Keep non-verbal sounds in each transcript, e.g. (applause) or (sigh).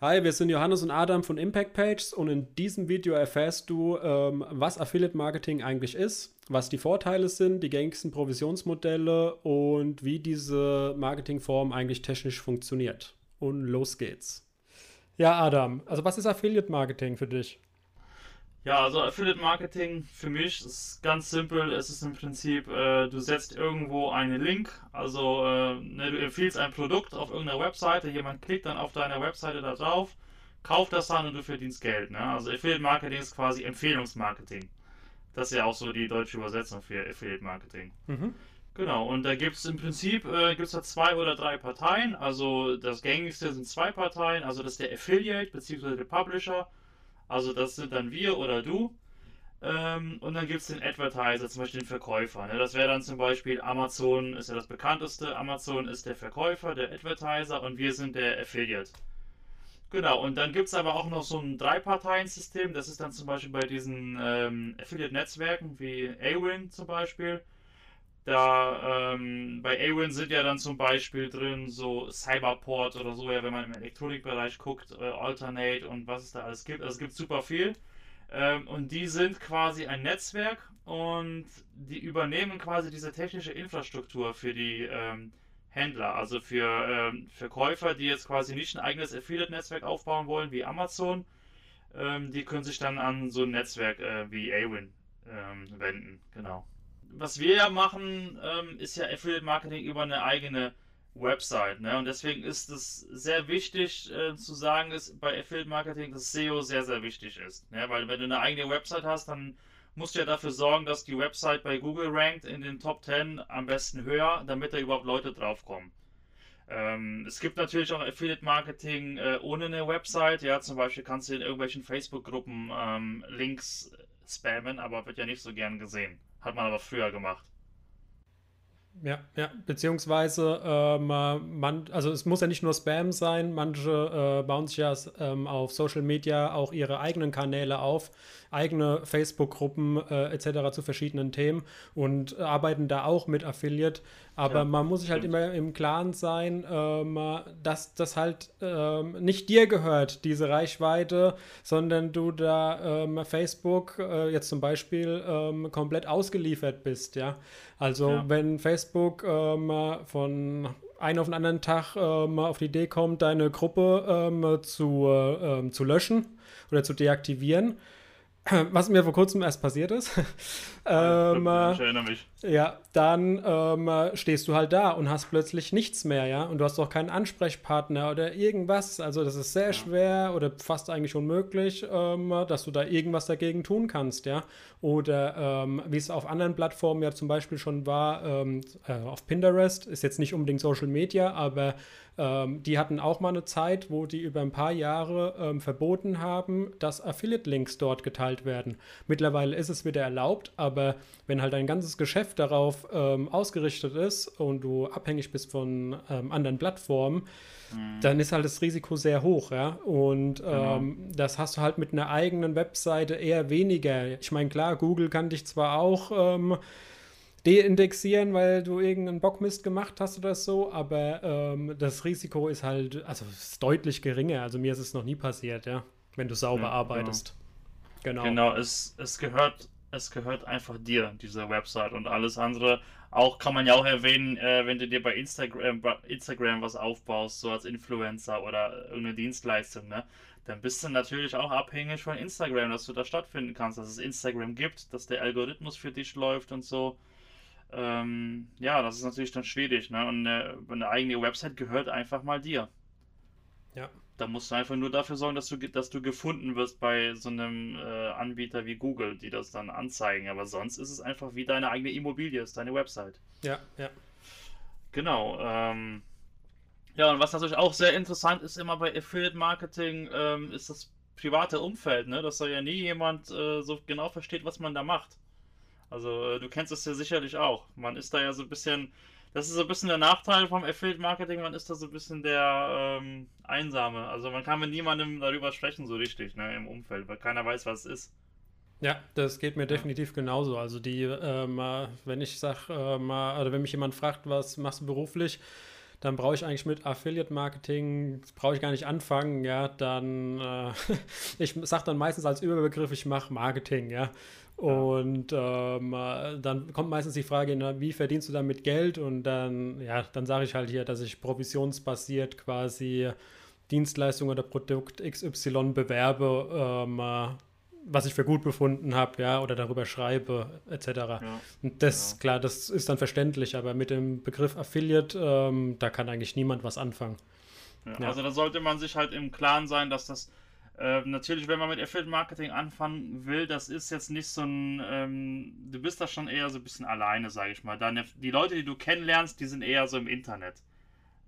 Hi, wir sind Johannes und Adam von Impact Pages und in diesem Video erfährst du, ähm, was Affiliate Marketing eigentlich ist, was die Vorteile sind, die gängigsten Provisionsmodelle und wie diese Marketingform eigentlich technisch funktioniert. Und los geht's. Ja, Adam, also was ist Affiliate Marketing für dich? Ja, also Affiliate Marketing für mich ist ganz simpel. Es ist im Prinzip, äh, du setzt irgendwo einen Link, also äh, ne, du empfiehlst ein Produkt auf irgendeiner Webseite, jemand klickt dann auf deiner Webseite da drauf, kauft das dann und du verdienst Geld. Ne? Also Affiliate Marketing ist quasi Empfehlungsmarketing. Das ist ja auch so die deutsche Übersetzung für Affiliate Marketing. Mhm. Genau, und da gibt es im Prinzip äh, gibt's da zwei oder drei Parteien. Also das gängigste sind zwei Parteien, also das ist der Affiliate bzw. der Publisher also das sind dann wir oder du. Ähm, und dann gibt es den Advertiser, zum Beispiel den Verkäufer. Ne? Das wäre dann zum Beispiel Amazon, ist ja das bekannteste. Amazon ist der Verkäufer, der Advertiser und wir sind der Affiliate. Genau, und dann gibt es aber auch noch so ein Drei-Parteien-System. Das ist dann zum Beispiel bei diesen ähm, Affiliate-Netzwerken wie Awin zum Beispiel. Da ähm, bei Awin sind ja dann zum Beispiel drin so Cyberport oder so, ja, wenn man im Elektronikbereich guckt, äh, Alternate und was es da alles gibt. Also es gibt super viel. Ähm, und die sind quasi ein Netzwerk und die übernehmen quasi diese technische Infrastruktur für die ähm, Händler, also für ähm, Verkäufer, die jetzt quasi nicht ein eigenes Affiliate-Netzwerk aufbauen wollen wie Amazon. Ähm, die können sich dann an so ein Netzwerk äh, wie Awin ähm, wenden. Genau was wir ja machen, ähm, ist ja Affiliate Marketing über eine eigene Website. Ne? Und deswegen ist es sehr wichtig äh, zu sagen, ist bei Affiliate Marketing, dass SEO sehr, sehr wichtig ist. Ne? Weil wenn du eine eigene Website hast, dann musst du ja dafür sorgen, dass die Website bei Google rankt in den Top 10 am besten höher, damit da überhaupt Leute draufkommen. Ähm, es gibt natürlich auch Affiliate Marketing äh, ohne eine Website. Ja, zum Beispiel kannst du in irgendwelchen Facebook-Gruppen ähm, Links spammen, aber wird ja nicht so gern gesehen. Hat man aber früher gemacht. Ja, ja, beziehungsweise ähm, man, also es muss ja nicht nur Spam sein, manche äh, bauen sich ja ähm, auf Social Media auch ihre eigenen Kanäle auf, eigene Facebook-Gruppen äh, etc. zu verschiedenen Themen und arbeiten da auch mit Affiliate. Aber ja, man muss sich halt immer im Klaren sein, ähm, dass das halt ähm, nicht dir gehört, diese Reichweite, sondern du da Facebook äh, jetzt zum Beispiel komplett ausgeliefert bist, ja. Also ja. wenn Facebook ähm, von einem auf den anderen Tag ähm, auf die Idee kommt, deine Gruppe zu, äh, zu löschen oder zu deaktivieren, (laughs) was mir vor kurzem erst passiert ist. (laughs) ähm, ich erinnere mich. Ja, dann ähm, stehst du halt da und hast plötzlich nichts mehr, ja. Und du hast auch keinen Ansprechpartner oder irgendwas. Also das ist sehr ja. schwer oder fast eigentlich unmöglich, ähm, dass du da irgendwas dagegen tun kannst, ja. Oder ähm, wie es auf anderen Plattformen ja zum Beispiel schon war, ähm, äh, auf Pinterest, ist jetzt nicht unbedingt Social Media, aber ähm, die hatten auch mal eine Zeit, wo die über ein paar Jahre verboten haben, dass Affiliate-Links dort geteilt werden. Mittlerweile ist es wieder erlaubt, aber wenn halt dein ganzes Geschäft darauf ähm, ausgerichtet ist und du abhängig bist von ähm, anderen Plattformen, mhm. dann ist halt das Risiko sehr hoch, ja. Und genau. Ähm, das hast du halt mit einer eigenen Webseite eher weniger. Ich meine, klar, Google kann dich zwar auch ähm, deindexieren, weil du irgendeinen Bockmist gemacht hast oder so, aber ähm, das Risiko ist halt, also ist deutlich geringer. Also mir ist es noch nie passiert, ja, wenn du sauber ja, arbeitest. Genau. Genau, es, es gehört es gehört einfach dir, diese Website und alles andere. Auch kann man ja auch erwähnen, äh, wenn du dir bei Instagram, bei Instagram was aufbaust, so als Influencer oder irgendeine Dienstleistung, ne? Dann bist du natürlich auch abhängig von Instagram, dass du da stattfinden kannst, dass es Instagram gibt, dass der Algorithmus für dich läuft und so. Ähm, ja, das ist natürlich dann schwierig, ne? Und eine, eine eigene Website gehört einfach mal dir. Ja. Da musst du einfach nur dafür sorgen, dass du, dass du gefunden wirst bei so einem äh, Anbieter wie Google, die das dann anzeigen. Aber sonst ist es einfach wie deine eigene Immobilie, ist deine Website. Ja, ja. Genau. Ähm, ja, und was natürlich auch sehr interessant ist immer bei Affiliate Marketing, ähm, ist das private Umfeld, ne? Dass da ja nie jemand äh, so genau versteht, was man da macht. Also äh, du kennst es ja sicherlich auch. Man ist da ja so ein bisschen, das ist so ein bisschen der Nachteil vom Affiliate Marketing, man ist da so ein bisschen der ähm, Einsame. Also man kann mit niemandem darüber sprechen so richtig, ne, im Umfeld, weil keiner weiß, was es ist. Ja, das geht mir definitiv genauso. Also die, äh, wenn ich sage, äh, oder wenn mich jemand fragt, was machst du beruflich, dann brauche ich eigentlich mit Affiliate Marketing, brauche ich gar nicht anfangen, ja, dann, äh, (laughs) ich sage dann meistens als Überbegriff, ich mache Marketing, ja. Und ähm, äh, dann kommt meistens die Frage, na, wie verdienst du damit Geld? Und dann, ja, dann sage ich halt hier, dass ich provisionsbasiert quasi Dienstleistung oder Produkt XY bewerbe, ähm, äh, was ich für gut befunden habe, ja, oder darüber schreibe, etc. Ja, und das, ja. klar, das ist dann verständlich, aber mit dem Begriff Affiliate, ähm, da kann eigentlich niemand was anfangen. Ja, also da sollte man sich halt im Klaren sein, dass das äh, natürlich, wenn man mit Affiliate Marketing anfangen will, das ist jetzt nicht so ein, ähm, du bist da schon eher so ein bisschen alleine, sage ich mal. Deine, die Leute, die du kennenlernst, die sind eher so im Internet.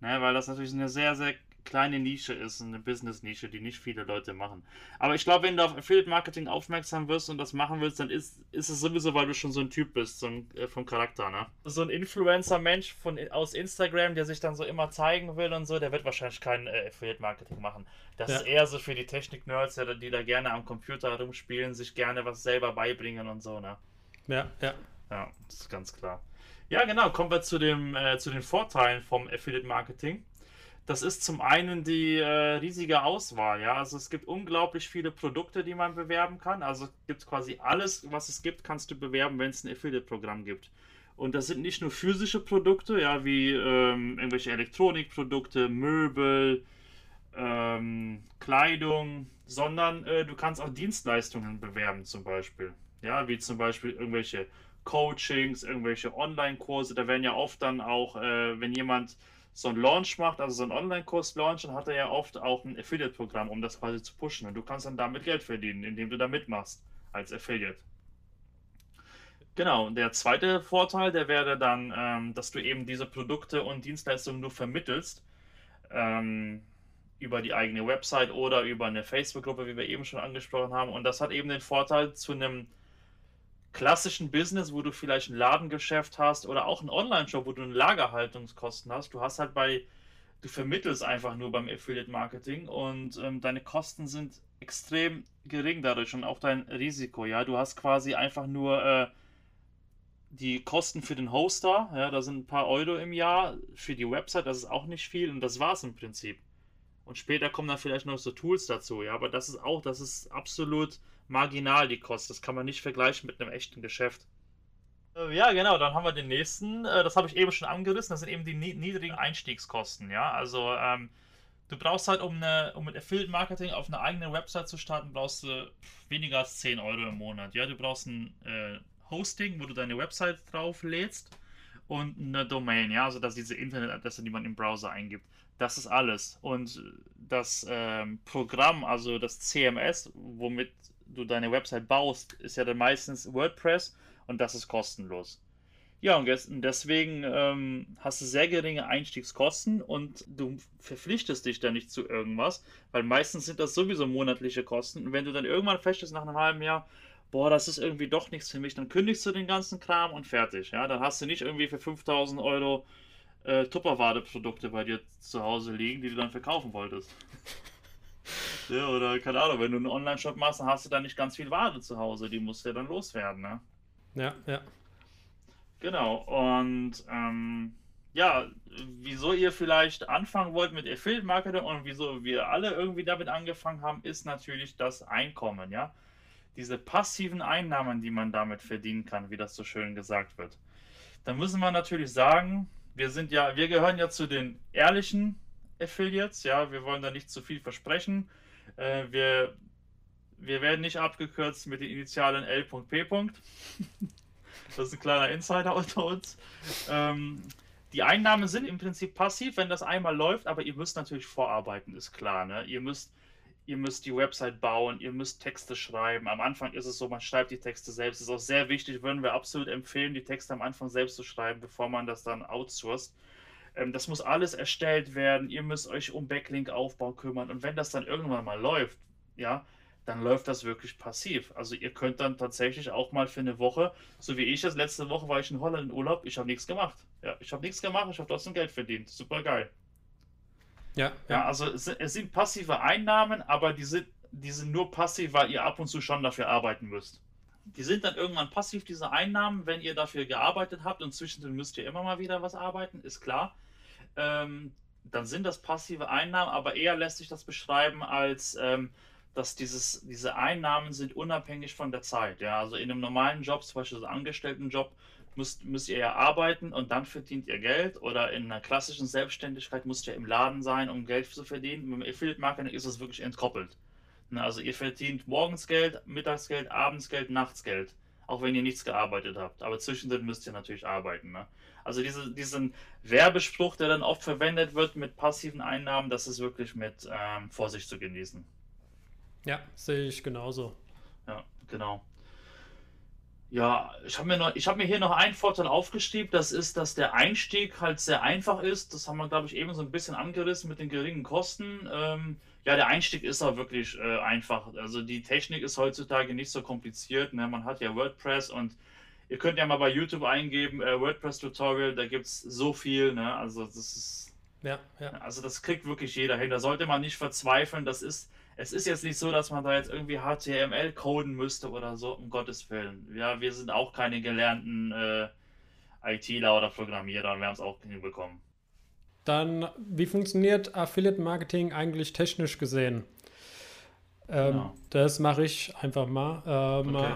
Ne, weil das natürlich eine sehr, sehr kleine Nische ist, eine Business-Nische, die nicht viele Leute machen. Aber ich glaube, wenn du auf Affiliate-Marketing aufmerksam wirst und das machen willst, dann ist, ist es sowieso, weil du schon so ein Typ bist, so ein, äh, vom Charakter, ne? So ein Influencer-Mensch aus Instagram, der sich dann so immer zeigen will und so, der wird wahrscheinlich kein äh, Affiliate-Marketing machen. Das ja. ist eher so für die Technik-Nerds, die da gerne am Computer rumspielen, sich gerne was selber beibringen und so, ne? Ja, ja. Ja, das ist ganz klar. Ja, genau. Kommen wir zu, dem, äh, zu den Vorteilen vom Affiliate Marketing. Das ist zum einen die äh, riesige Auswahl, ja. Also es gibt unglaublich viele Produkte, die man bewerben kann. Also gibt quasi alles, was es gibt, kannst du bewerben, wenn es ein Affiliate-Programm gibt. Und das sind nicht nur physische Produkte, ja, wie ähm, irgendwelche Elektronikprodukte, Möbel, ähm, Kleidung, sondern äh, du kannst auch Dienstleistungen bewerben, zum Beispiel. Ja, wie zum Beispiel irgendwelche Coachings, irgendwelche Online-Kurse. Da werden ja oft dann auch, äh, wenn jemand so einen Launch macht, also so einen Online-Kurs launch, dann hat er ja oft auch ein Affiliate-Programm, um das quasi zu pushen. Und du kannst dann damit Geld verdienen, indem du da mitmachst als Affiliate. Genau, der zweite Vorteil, der wäre dann, ähm, dass du eben diese Produkte und Dienstleistungen nur vermittelst ähm, über die eigene Website oder über eine Facebook-Gruppe, wie wir eben schon angesprochen haben. Und das hat eben den Vorteil zu einem klassischen Business, wo du vielleicht ein Ladengeschäft hast oder auch ein Online-Shop, wo du eine Lagerhaltungskosten hast. Du hast halt bei, du vermittelst einfach nur beim Affiliate-Marketing und ähm, deine Kosten sind extrem gering dadurch und auch dein Risiko. Ja, du hast quasi einfach nur äh, die Kosten für den Hoster. Ja, da sind ein paar Euro im Jahr für die Website. Das ist auch nicht viel und das war's im Prinzip. Und später kommen dann vielleicht noch so Tools dazu. Ja, aber das ist auch, das ist absolut marginal die Kosten. Das kann man nicht vergleichen mit einem echten Geschäft. Äh, ja, genau, dann haben wir den nächsten. Äh, das habe ich eben schon angerissen. Das sind eben die niedrigen Einstiegskosten. Ja, also ähm, du brauchst halt, um, eine, um mit Affiliate Marketing auf einer eigenen Website zu starten, brauchst du weniger als 10 Euro im Monat. Ja, du brauchst ein äh, Hosting, wo du deine Website drauf lädst und eine Domain. Ja, also das diese Internetadresse, die man im Browser eingibt. Das ist alles. Und das ähm, Programm, also das CMS, womit du deine Website baust, ist ja dann meistens WordPress und das ist kostenlos. Ja, und deswegen ähm, hast du sehr geringe Einstiegskosten und du verpflichtest dich da nicht zu irgendwas, weil meistens sind das sowieso monatliche Kosten. Und wenn du dann irgendwann feststellst nach einem halben Jahr, boah, das ist irgendwie doch nichts für mich, dann kündigst du den ganzen Kram und fertig. Ja, dann hast du nicht irgendwie für 5000 Euro äh, Tupperware-Produkte bei dir zu Hause liegen, die du dann verkaufen wolltest. Ja, oder keine Ahnung, wenn du einen Online-Shop machst, dann hast du da nicht ganz viel Ware zu Hause, die musst du ja dann loswerden, ne? Ja, ja. Genau, und ähm, ja, wieso ihr vielleicht anfangen wollt mit Affiliate Marketing und wieso wir alle irgendwie damit angefangen haben, ist natürlich das Einkommen, ja. Diese passiven Einnahmen, die man damit verdienen kann, wie das so schön gesagt wird. Da müssen wir natürlich sagen, wir sind ja, wir gehören ja zu den ehrlichen Affiliates, ja, wir wollen da nicht zu viel versprechen. Äh, wir, wir werden nicht abgekürzt mit den Initialen L.P. (laughs) das ist ein kleiner Insider unter uns. Ähm, die Einnahmen sind im Prinzip passiv, wenn das einmal läuft, aber ihr müsst natürlich vorarbeiten, ist klar. Ne? Ihr, müsst, ihr müsst die Website bauen, ihr müsst Texte schreiben. Am Anfang ist es so, man schreibt die Texte selbst. Das ist auch sehr wichtig, würden wir absolut empfehlen, die Texte am Anfang selbst zu schreiben, bevor man das dann outsourced. Ähm, das muss alles erstellt werden. Ihr müsst euch um Backlink-Aufbau kümmern. Und wenn das dann irgendwann mal läuft, ja, dann läuft das wirklich passiv. Also ihr könnt dann tatsächlich auch mal für eine Woche, so wie ich es, letzte Woche war ich in Holland in Urlaub, ich habe nichts gemacht. Ja, ich habe nichts gemacht, ich habe trotzdem Geld verdient. Super geil. Ja, ja. ja also es, es, sind passive Einnahmen, aber die sind, die sind nur passiv, weil ihr ab und zu schon dafür arbeiten müsst. Die sind dann irgendwann passiv, diese Einnahmen, wenn ihr dafür gearbeitet habt und zwischendrin müsst ihr immer mal wieder was arbeiten, ist klar. ähm, dann sind das passive Einnahmen, aber eher lässt sich das beschreiben als, ähm, dass dieses, diese Einnahmen sind unabhängig von der Zeit. Ja, also in einem normalen Job, zum Beispiel so einem Angestelltenjob, müsst, müsst ihr ja arbeiten und dann verdient ihr Geld. Oder in einer klassischen Selbstständigkeit müsst ihr im Laden sein, um Geld zu verdienen. Mit dem Affiliate Marketing ist es wirklich entkoppelt. Also ihr verdient morgens Geld, Mittagsgeld, Abendsgeld, Nachtsgeld. Auch wenn ihr nichts gearbeitet habt. Aber zwischendrin müsst ihr natürlich arbeiten. Ne? Also diese, diesen Werbespruch, der dann oft verwendet wird mit passiven Einnahmen, das ist wirklich mit ähm, Vorsicht zu genießen. Ja, sehe ich genauso. Ja, genau. Ja, ich habe mir, hab mir hier noch einen Vorteil aufgeschrieben. Das ist, dass der Einstieg halt sehr einfach ist. Das haben wir, glaube ich, eben so ein bisschen angerissen mit den geringen Kosten. Ähm, ja, der Einstieg ist auch wirklich äh, einfach. Also die Technik ist heutzutage nicht so kompliziert. Ne? Man hat ja WordPress und ihr könnt ja mal bei YouTube eingeben, äh, WordPress-Tutorial, da gibt es so viel. Ne? Also das ist. Ja, ja. Also das kriegt wirklich jeder hin. Da sollte man nicht verzweifeln. Das ist es ist jetzt nicht so, dass man da jetzt irgendwie HTML coden müsste oder so, um Gottes Willen. Ja, wir sind auch keine gelernten äh, ITler oder Programmierer und wir haben es auch hinbekommen. Dann, wie funktioniert Affiliate Marketing eigentlich technisch gesehen? Ähm, genau. Das mache ich einfach mal. Ähm, okay.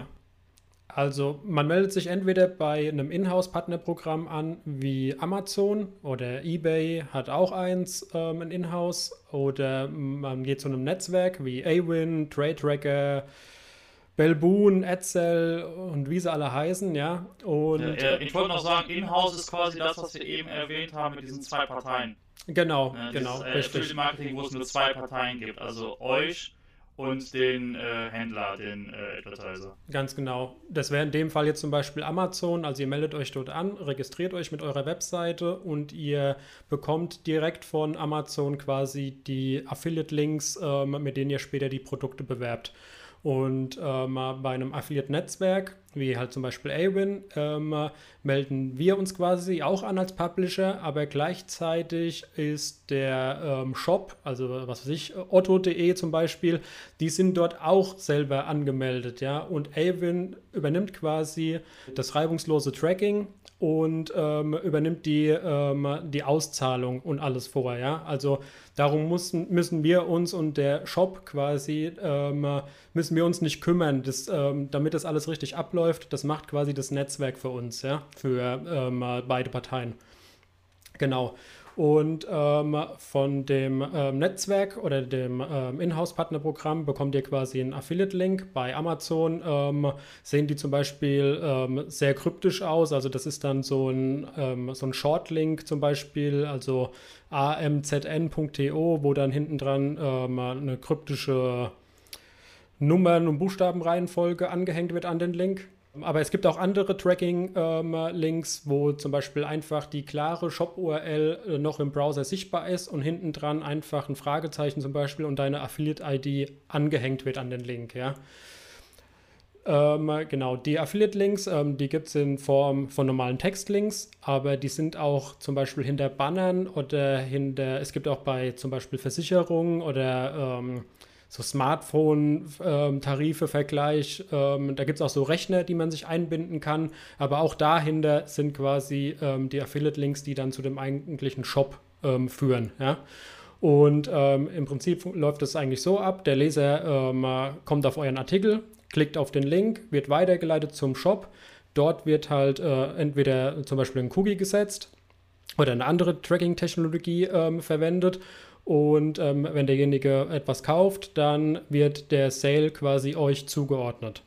Also man meldet sich entweder bei einem Inhouse-Partnerprogramm an wie Amazon oder eBay hat auch eins, ähm, ein Inhouse, oder man geht zu einem Netzwerk wie Awin, TradeTracker, Belboon, Edsel und wie sie alle heißen, ja. Und äh, ich wollte noch sagen, Inhouse ist quasi das, was wir eben erwähnt haben mit diesen zwei Parteien. Genau, äh, genau, dieses, äh, richtig. Marketing, wo es nur zwei Parteien gibt, also euch und den äh, Händler, den äh, Advertiser. Ganz genau. Das wäre in dem Fall jetzt zum Beispiel Amazon. Also ihr meldet euch dort an, registriert euch mit eurer Webseite und ihr bekommt direkt von Amazon quasi die Affiliate-Links, ähm, mit denen ihr später die Produkte bewerbt. Und ähm, bei einem Affiliate-Netzwerk, wie halt zum Beispiel Awin, ähm, melden wir uns quasi auch an als Publisher, aber gleichzeitig ist der ähm, Shop, also was weiß ich, otto.de zum Beispiel, die sind dort auch selber angemeldet, ja. Und Awin übernimmt quasi das reibungslose Tracking und ähm, übernimmt die, ähm, die Auszahlung und alles vorher. Ja? Also darum müssen, müssen wir uns und der Shop quasi, ähm, müssen wir uns nicht kümmern, das, ähm, damit das alles richtig abläuft. Das macht quasi das Netzwerk für uns, ja? für ähm, beide Parteien. Genau. Und ähm, von dem ähm, Netzwerk oder dem ähm, Inhouse-Partnerprogramm bekommt ihr quasi einen Affiliate-Link. Bei Amazon ähm, sehen die zum Beispiel ähm, sehr kryptisch aus. Also das ist dann so ein, ähm, so ein Short-Link zum Beispiel, also amzn.to, wo dann hinten dran eine kryptische Nummern- und Buchstabenreihenfolge angehängt wird an den Link. Aber es gibt auch andere Tracking-Links, ähm, wo zum Beispiel einfach die klare Shop-URL äh, noch im Browser sichtbar ist und hinten dran einfach ein Fragezeichen zum Beispiel und deine Affiliate-ID angehängt wird an den Link. Ja. Ähm, genau, die Affiliate-Links, ähm, die gibt es in Form von normalen Textlinks, aber die sind auch zum Beispiel hinter Bannern oder hinter, es gibt auch bei zum Beispiel Versicherungen oder ähm, so Smartphone-Tarife, Vergleich. Ähm, da gibt es auch so Rechner, die man sich einbinden kann. Aber auch dahinter sind quasi ähm, die Affiliate-Links, die dann zu dem eigentlichen Shop ähm, führen. Ja? Und ähm, im Prinzip läuft das eigentlich so ab: Der Leser ähm, kommt auf euren Artikel, klickt auf den Link, wird weitergeleitet zum Shop. Dort wird halt äh, entweder zum Beispiel ein Cookie gesetzt oder eine andere Tracking-Technologie ähm, verwendet und ähm, wenn derjenige etwas kauft, dann wird der Sale quasi euch zugeordnet.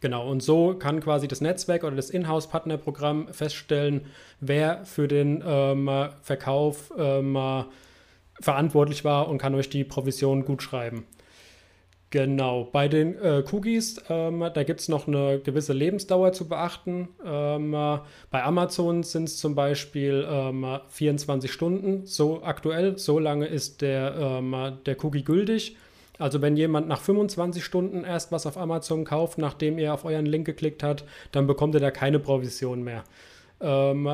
Genau, und so kann quasi das Netzwerk oder das Inhouse-Partnerprogramm feststellen, wer für den ähm, Verkauf ähm, verantwortlich war und kann euch die Provision gut schreiben. Genau, bei den äh, Cookies, ähm, da gibt es noch eine gewisse Lebensdauer zu beachten. Ähm, bei Amazon sind es zum Beispiel ähm, 24 Stunden, so aktuell, so lange ist der, ähm, der Cookie gültig. Also wenn jemand nach 25 Stunden erst was auf Amazon kauft, nachdem er auf euren Link geklickt hat, dann bekommt er da keine Provision mehr. Ähm,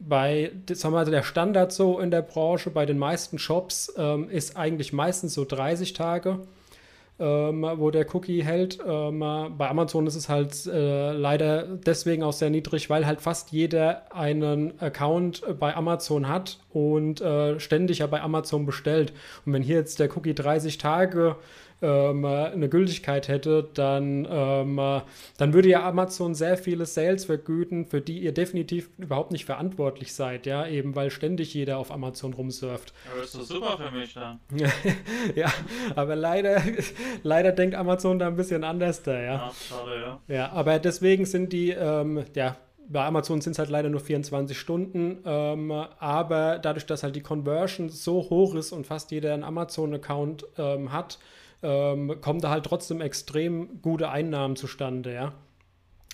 bei, sagen wir der Standard so in der Branche, bei den meisten Shops ähm, ist eigentlich meistens so 30 Tage. Ähm, wo der Cookie hält. Ähm, bei Amazon ist es halt äh, leider deswegen auch sehr niedrig, weil halt fast jeder einen Account bei Amazon hat und äh, ständig ja bei Amazon bestellt. Und wenn hier jetzt der Cookie 30 Tage ähm, eine Gültigkeit hätte, dann, ähm, dann würde ja Amazon sehr viele Sales vergüten, für die ihr definitiv überhaupt nicht verantwortlich seid, ja, eben weil ständig jeder auf Amazon rumsurft. Aber ist doch super für mich dann. (laughs) ja, aber leider, (laughs) leider denkt Amazon da ein bisschen anders da, ja. Ach, schade, ja. Ja, aber deswegen sind die, ähm, ja, bei Amazon sind es halt leider nur 24 Stunden, ähm, aber dadurch, dass halt die Conversion so hoch ist und fast jeder einen Amazon-Account ähm, hat, ähm, kommen da halt trotzdem extrem gute Einnahmen zustande, ja.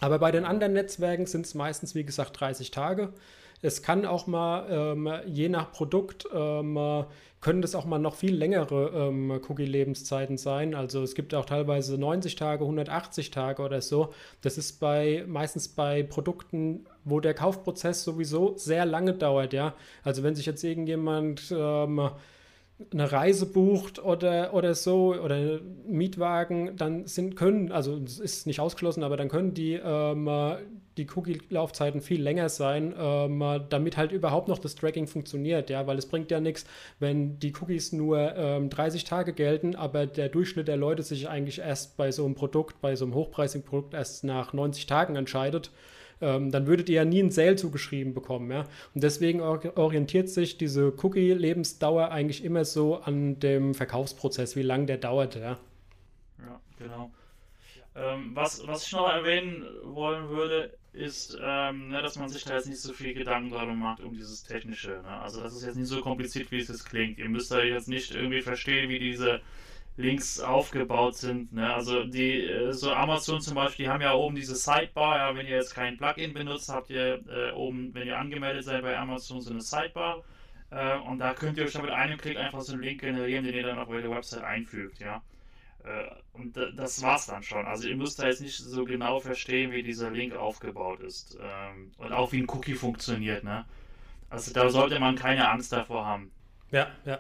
Aber bei den anderen Netzwerken sind es meistens, wie gesagt, 30 Tage. Es kann auch mal, ähm, je nach Produkt, ähm, können das auch mal noch viel längere ähm, Cookie-Lebenszeiten sein. Also es gibt auch teilweise 90 Tage, 180 Tage oder so. Das ist bei meistens bei Produkten, wo der Kaufprozess sowieso sehr lange dauert, ja. Also wenn sich jetzt irgendjemand ähm, eine Reise bucht oder, oder so oder Mietwagen, dann sind können, also es ist nicht ausgeschlossen, aber dann können die, ähm, die Cookie-Laufzeiten viel länger sein, ähm, damit halt überhaupt noch das Tracking funktioniert, ja, weil es bringt ja nichts, wenn die Cookies nur ähm, 30 Tage gelten, aber der Durchschnitt der Leute sich eigentlich erst bei so einem Produkt, bei so einem hochpreisigen Produkt erst nach 90 Tagen entscheidet ähm, dann würdet ihr ja nie einen Sale zugeschrieben bekommen. Ja? Und deswegen orientiert sich diese Cookie-Lebensdauer eigentlich immer so an dem Verkaufsprozess, wie lange der dauert. Ja, ja genau. Ähm, was, was ich noch erwähnen wollen würde, ist, ähm, ne, dass man sich da jetzt nicht so viel Gedanken darum macht, um dieses Technische. Ne? Also das ist jetzt nicht so kompliziert, wie es jetzt klingt. Ihr müsst da jetzt nicht irgendwie verstehen, wie diese Links aufgebaut sind. Ne? Also die, äh, so Amazon zum Beispiel, die haben ja oben diese Sidebar, ja, wenn ihr jetzt kein Plugin benutzt, habt ihr äh, oben, wenn ihr angemeldet seid bei Amazon, so eine Sidebar. Äh, und da könnt ihr euch dann mit einem Klick einfach so einen Link generieren, den ihr dann auf eure Website einfügt, ja. Äh, und das war's dann schon. Also ihr müsst da jetzt nicht so genau verstehen, wie dieser Link aufgebaut ist. Ähm, und auch wie ein Cookie funktioniert, ne? Also da sollte man keine Angst davor haben. Ja, ja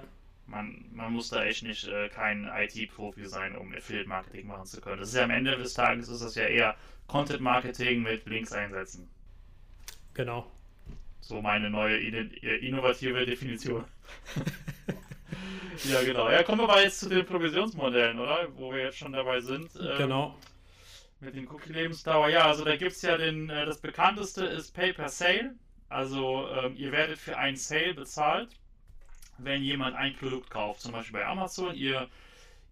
man, man muss da echt nicht äh, kein IT-Profi sein, um Affiliate-Marketing machen zu können. Das ist ja am Ende des Tages ist das ja eher Content-Marketing mit Links einsetzen. Genau. So meine neue innovative Definition. (laughs) ja, genau. Ja, kommen wir mal jetzt zu den Provisionsmodellen, oder? Wo wir jetzt schon dabei sind. Ähm, genau. Mit den Cookie-Lebensdauer. Ja, also da gibt es ja den, äh, das bekannteste ist Pay per Sale. Also ähm, ihr werdet für einen Sale bezahlt wenn jemand ein Produkt kauft, zum Beispiel bei Amazon, ihr,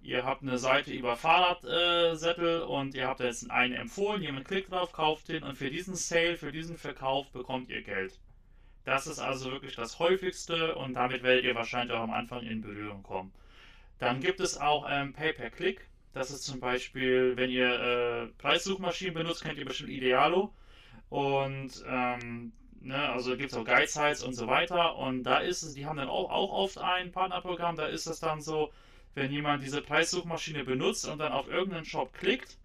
ihr habt eine Seite über Fahrradsättel äh, und ihr habt jetzt einen empfohlen, jemand klickt drauf, kauft den und für diesen Sale, für diesen Verkauf bekommt ihr Geld. Das ist also wirklich das häufigste und damit werdet ihr wahrscheinlich auch am Anfang in Berührung kommen. Dann gibt es auch ähm, Pay-per-Click. Das ist zum Beispiel, wenn ihr äh, Preissuchmaschinen benutzt, kennt ihr bestimmt Idealo. Und ähm, Ne, also gibt es auch Guide Sites und so weiter. Und da ist es, die haben dann auch, auch oft ein Partnerprogramm, da ist es dann so, wenn jemand diese Preissuchmaschine benutzt und dann auf irgendeinen Shop klickt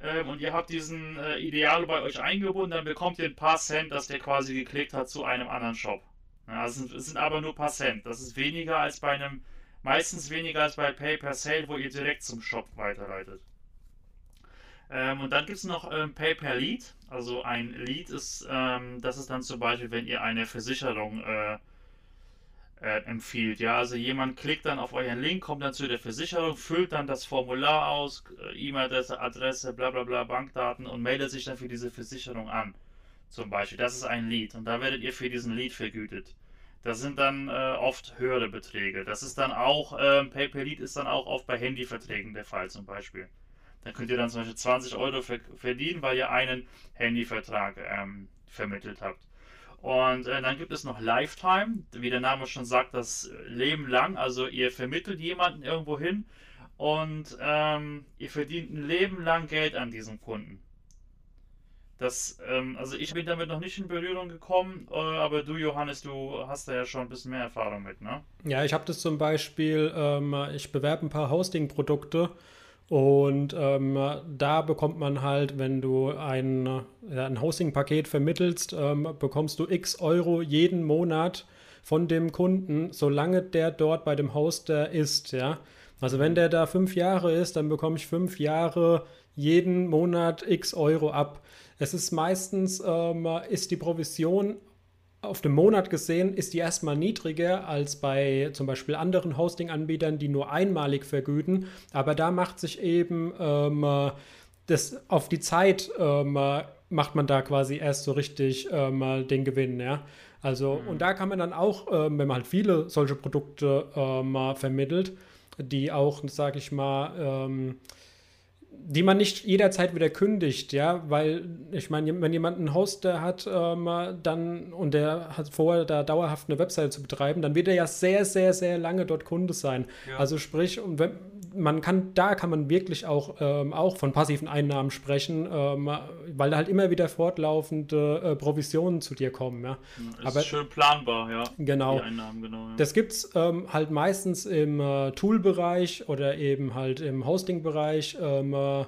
ähm, und ihr habt diesen äh, Ideal bei euch eingebunden, dann bekommt ihr ein paar Cent, dass der quasi geklickt hat zu einem anderen Shop. Ja, es, sind, es sind aber nur ein paar Cent. Das ist weniger als bei einem, meistens weniger als bei Pay per Sale, wo ihr direkt zum Shop weiterleitet. Ähm, und dann gibt es noch ähm, Pay per Lead. Also ein Lead ist, ähm, das ist dann zum Beispiel, wenn ihr eine Versicherung äh, äh, empfiehlt. Ja, also jemand klickt dann auf euren Link, kommt dann zu der Versicherung, füllt dann das Formular aus, äh, E-Mail-Adresse, Adresse, bla bla bla, Bankdaten und meldet sich dann für diese Versicherung an. Zum Beispiel. Das ist ein Lead. Und da werdet ihr für diesen Lead vergütet. Das sind dann äh, oft höhere Beträge. Das ist dann auch, ähm, Pay per Lead ist dann auch oft bei Handyverträgen der Fall zum Beispiel. Da könnt ihr dann zum Beispiel 20 Euro verdienen, weil ihr einen Handyvertrag ähm, vermittelt habt. Und äh, dann gibt es noch Lifetime, wie der Name schon sagt, das Leben lang. Also ihr vermittelt jemanden irgendwo hin und ähm, ihr verdient ein Leben lang Geld an diesem Kunden. Das, ähm, also ich bin damit noch nicht in Berührung gekommen, äh, aber du, Johannes, du hast da ja schon ein bisschen mehr Erfahrung mit, ne? Ja, ich habe das zum Beispiel, ähm, ich bewerbe ein paar Hosting-Produkte und ähm, da bekommt man halt, wenn du ein, ja, ein Hosting-Paket vermittelst, ähm, bekommst du x Euro jeden Monat von dem Kunden, solange der dort bei dem Hoster ist, ja. Also wenn der da fünf Jahre ist, dann bekomme ich fünf Jahre jeden Monat x Euro ab. Es ist meistens, ähm, ist die Provision auf den Monat gesehen, ist die erstmal niedriger als bei zum Beispiel anderen Hosting-Anbietern, die nur einmalig vergüten. Aber da macht sich eben ähm, das auf die Zeit ähm, macht man da quasi erst so richtig ähm, den Gewinn, ja. Also, mhm. und da kann man dann auch, ähm, wenn man halt viele solche Produkte ähm, vermittelt, die auch, sage ich mal, ähm, die man nicht jederzeit wieder kündigt, ja, weil ich meine, wenn jemand einen Hoster hat, ähm, dann und der hat vor, da dauerhaft eine Webseite zu betreiben, dann wird er ja sehr, sehr, sehr lange dort Kunde sein. Ja. Also sprich, und wenn, man kann, da kann man wirklich auch, ähm, auch von passiven Einnahmen sprechen, ähm, weil da halt immer wieder fortlaufende äh, Provisionen zu dir kommen. Ja. Das Aber, ist schön planbar, ja. Genau. Einnahmen, genau. Ja. Das gibt es ähm, halt meistens im äh, Tool-Bereich oder eben halt im Hosting-Bereich. Ähm, äh,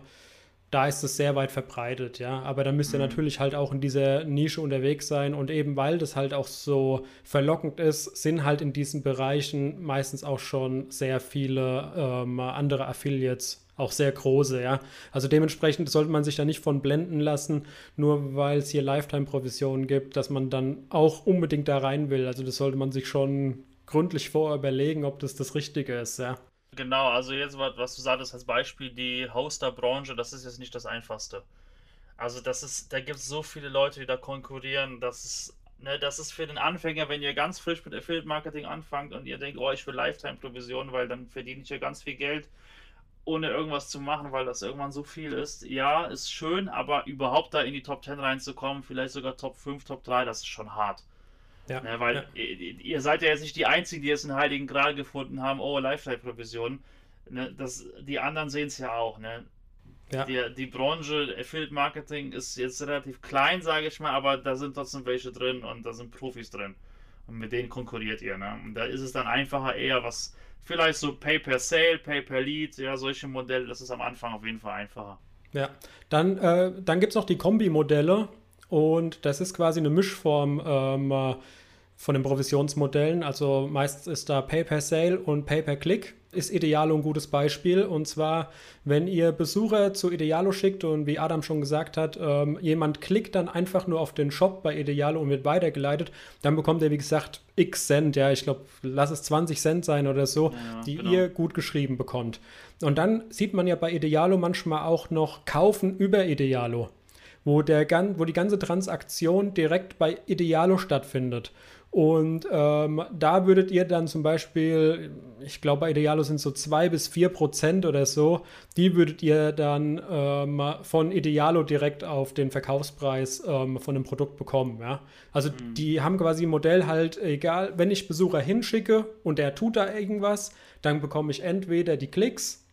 da ist es sehr weit verbreitet, ja. Aber da müsst ihr mhm. natürlich halt auch in dieser Nische unterwegs sein und eben weil das halt auch so verlockend ist, sind halt in diesen Bereichen meistens auch schon sehr viele ähm, andere Affiliates, auch sehr große, ja. Also dementsprechend sollte man sich da nicht von blenden lassen, nur weil es hier Lifetime-Provisionen gibt, dass man dann auch unbedingt da rein will. Also das sollte man sich schon gründlich vorher überlegen, ob das das Richtige ist, ja. Genau, also jetzt, was du sagtest als Beispiel, die Hoster-Branche, das ist jetzt nicht das Einfachste. Also das ist, da gibt es so viele Leute, die da konkurrieren, das ist, ne, das ist für den Anfänger, wenn ihr ganz frisch mit Affiliate-Marketing anfangt und ihr denkt, oh, ich will Lifetime-Provision, weil dann verdiene ich ja ganz viel Geld, ohne irgendwas zu machen, weil das irgendwann so viel ist. Ja, ist schön, aber überhaupt da in die Top 10 reinzukommen, vielleicht sogar Top 5, Top 3, das ist schon hart. Ja, ne, weil ja. Ihr, ihr, seid ja jetzt nicht die Einzigen, die jetzt einen Heiligen Gral gefunden haben, oh, Lifetime-Provision. Ne, die anderen sehen es ja auch. Ne? Ja. Die, die Branche Affiliate Marketing ist jetzt relativ klein, sage ich mal, aber da sind trotzdem welche drin und da sind Profis drin. Und mit denen konkurriert ihr. Ne? Und da ist es dann einfacher eher was, vielleicht so Pay per Sale, Pay per Lead, ja, solche Modelle, das ist am Anfang auf jeden Fall einfacher. Ja, dann, äh, dann gibt es noch die Kombi-Modelle. Und das ist quasi eine Mischform ähm, von den Provisionsmodellen. Also meistens ist da Pay-per-Sale und Pay-per-Click ist Idealo ein gutes Beispiel. Und zwar, wenn ihr Besucher zu Idealo schickt und wie Adam schon gesagt hat, ähm, jemand klickt dann einfach nur auf den Shop bei Idealo und wird weitergeleitet, dann bekommt er, wie gesagt, x Cent, ja, ich glaube, lass es 20 Cent sein oder so, ja, die genau. ihr gut geschrieben bekommt. Und dann sieht man ja bei Idealo manchmal auch noch Kaufen über Idealo wo, der, wo die ganze Transaktion direkt bei Idealo stattfindet. Und ähm, da würdet ihr dann zum Beispiel, ich glaube bei Idealo sind so zwei bis vier Prozent oder so, die würdet ihr dann ähm, von Idealo direkt auf den Verkaufspreis ähm, von dem Produkt bekommen. Ja? Also mhm. die haben quasi ein Modell halt, egal, wenn ich Besucher hinschicke und der tut da irgendwas, dann bekomme ich entweder die Klicks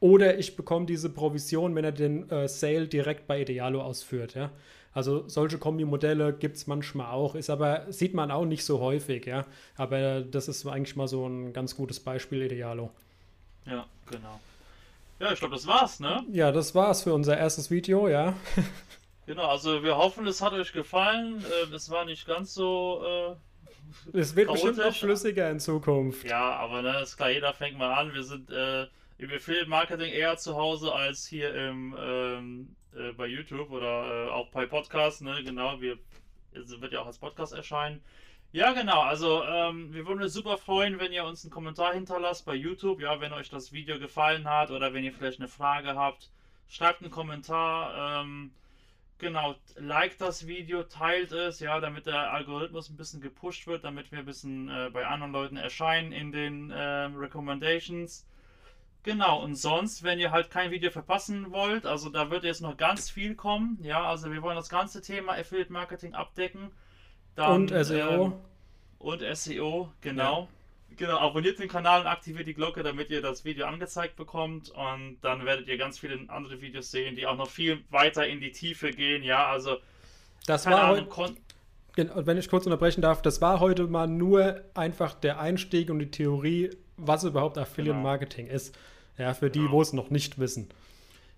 oder ich bekomme diese Provision, wenn er den äh, Sale direkt bei Idealo ausführt. Ja? Also solche Kombi-Modelle gibt es manchmal auch, ist aber, sieht man auch nicht so häufig, ja. Aber das ist eigentlich mal so ein ganz gutes Beispiel, Idealo. Ja, genau. Ja, ich glaube, das war's, ne? Ja, das war's für unser erstes Video, ja. (laughs) genau, also wir hoffen, es hat euch gefallen. Es äh, war nicht ganz so. Äh, es wird bestimmt noch flüssiger in Zukunft. Ja, aber ne, ist klar, jeder fängt mal an. Wir sind äh, im Affiliate-Marketing eher zu Hause als hier im, ähm, äh, bei YouTube oder äh, auch bei Podcasts, ne? Genau, wir, wird ja auch als Podcast erscheinen. Ja, genau, also ähm, wir würden uns super freuen, wenn ihr uns einen Kommentar hinterlasst bei YouTube, ja, wenn euch das Video gefallen hat oder wenn ihr vielleicht eine Frage habt, schreibt einen Kommentar. Ähm, Genau, like das Video, teilt es, ja, damit der Algorithmus ein bisschen gepusht wird, damit wir ein bisschen äh, bei anderen Leuten erscheinen in den äh, Recommendations. Genau, und sonst, wenn ihr halt kein Video verpassen wollt, also da wird jetzt noch ganz viel kommen, ja, also wir wollen das ganze Thema Affiliate Marketing abdecken. Dann, und SEO. Ähm, und SEO, genau. Ja. Genau, abonniert den Kanal und aktiviert die Glocke, damit ihr das Video angezeigt bekommt. Und dann werdet ihr ganz viele andere Videos sehen, die auch noch viel weiter in die Tiefe gehen. Ja, also. Das war heute. Genau, wenn ich kurz unterbrechen darf, das war heute mal nur einfach der Einstieg und die Theorie, was überhaupt Affiliate genau. Marketing genau. ist. Ja, für die, genau. wo es noch nicht wissen.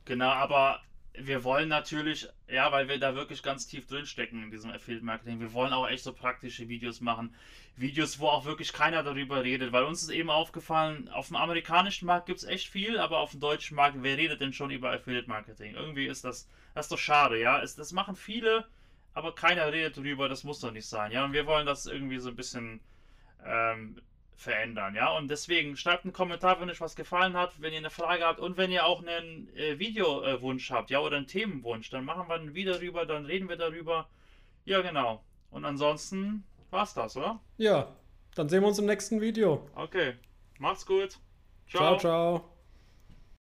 Genau, aber wir wollen natürlich, ja, weil wir da wirklich ganz tief drin stecken in diesem Affiliate Marketing, wir wollen auch echt so praktische Videos machen. Videos, wo auch wirklich keiner darüber redet, weil uns ist eben aufgefallen, auf dem amerikanischen Markt gibt es echt viel, aber auf dem deutschen Markt, wer redet denn schon über Affiliate Marketing? Irgendwie ist das, das ist doch schade, ja. Es, das machen viele, aber keiner redet darüber, das muss doch nicht sein, ja. Und wir wollen das irgendwie so ein bisschen ähm, verändern, ja. Und deswegen schreibt einen Kommentar, wenn euch was gefallen hat, wenn ihr eine Frage habt und wenn ihr auch einen äh, Videowunsch habt, ja, oder einen Themenwunsch, dann machen wir ein Video darüber, dann reden wir darüber. Ja, genau. Und ansonsten war's das, oder? Ja, dann sehen wir uns im nächsten Video. Okay. Macht's gut. Ciao, ciao. ciao.